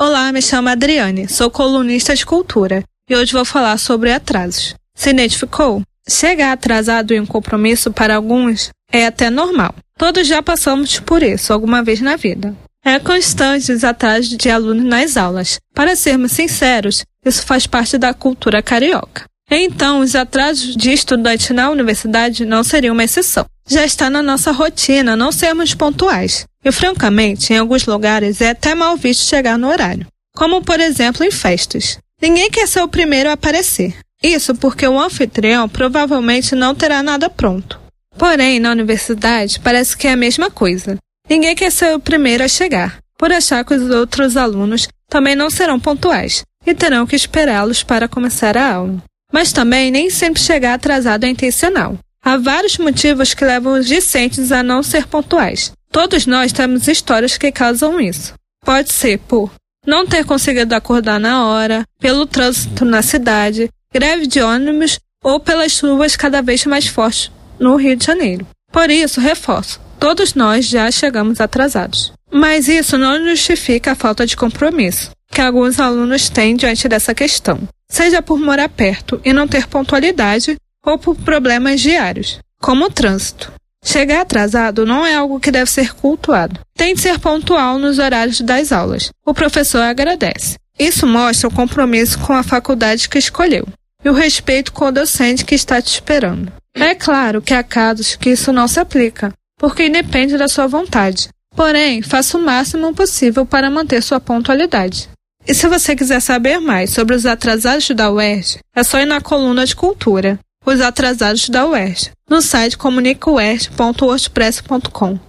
Olá, me chamo Adriane, sou colunista de cultura e hoje vou falar sobre atrasos. Se identificou? Chegar atrasado em um compromisso para alguns é até normal. Todos já passamos por isso alguma vez na vida. É constante os atrasos de alunos nas aulas. Para sermos sinceros, isso faz parte da cultura carioca. Então, os atrasos de estudante na universidade não seriam uma exceção. Já está na nossa rotina não sermos pontuais. E, francamente, em alguns lugares é até mal visto chegar no horário. Como, por exemplo, em festas. Ninguém quer ser o primeiro a aparecer. Isso porque o anfitrião provavelmente não terá nada pronto. Porém, na universidade parece que é a mesma coisa. Ninguém quer ser o primeiro a chegar, por achar que os outros alunos também não serão pontuais e terão que esperá-los para começar a aula. Mas também nem sempre chegar atrasado é intencional. Há vários motivos que levam os discentes a não ser pontuais. Todos nós temos histórias que causam isso. Pode ser por não ter conseguido acordar na hora, pelo trânsito na cidade, greve de ônibus ou pelas chuvas cada vez mais fortes no Rio de Janeiro. Por isso, reforço, todos nós já chegamos atrasados. Mas isso não justifica a falta de compromisso que alguns alunos têm diante dessa questão, seja por morar perto e não ter pontualidade ou por problemas diários, como o trânsito. Chegar atrasado não é algo que deve ser cultuado. Tem de ser pontual nos horários das aulas. O professor agradece. Isso mostra o compromisso com a faculdade que escolheu e o respeito com o docente que está te esperando. É claro que há casos que isso não se aplica, porque independe da sua vontade. Porém, faça o máximo possível para manter sua pontualidade. E se você quiser saber mais sobre os atrasados da UERJ, é só ir na coluna de cultura, os atrasados da UERJ, no site comunicauerj.wordpress.com.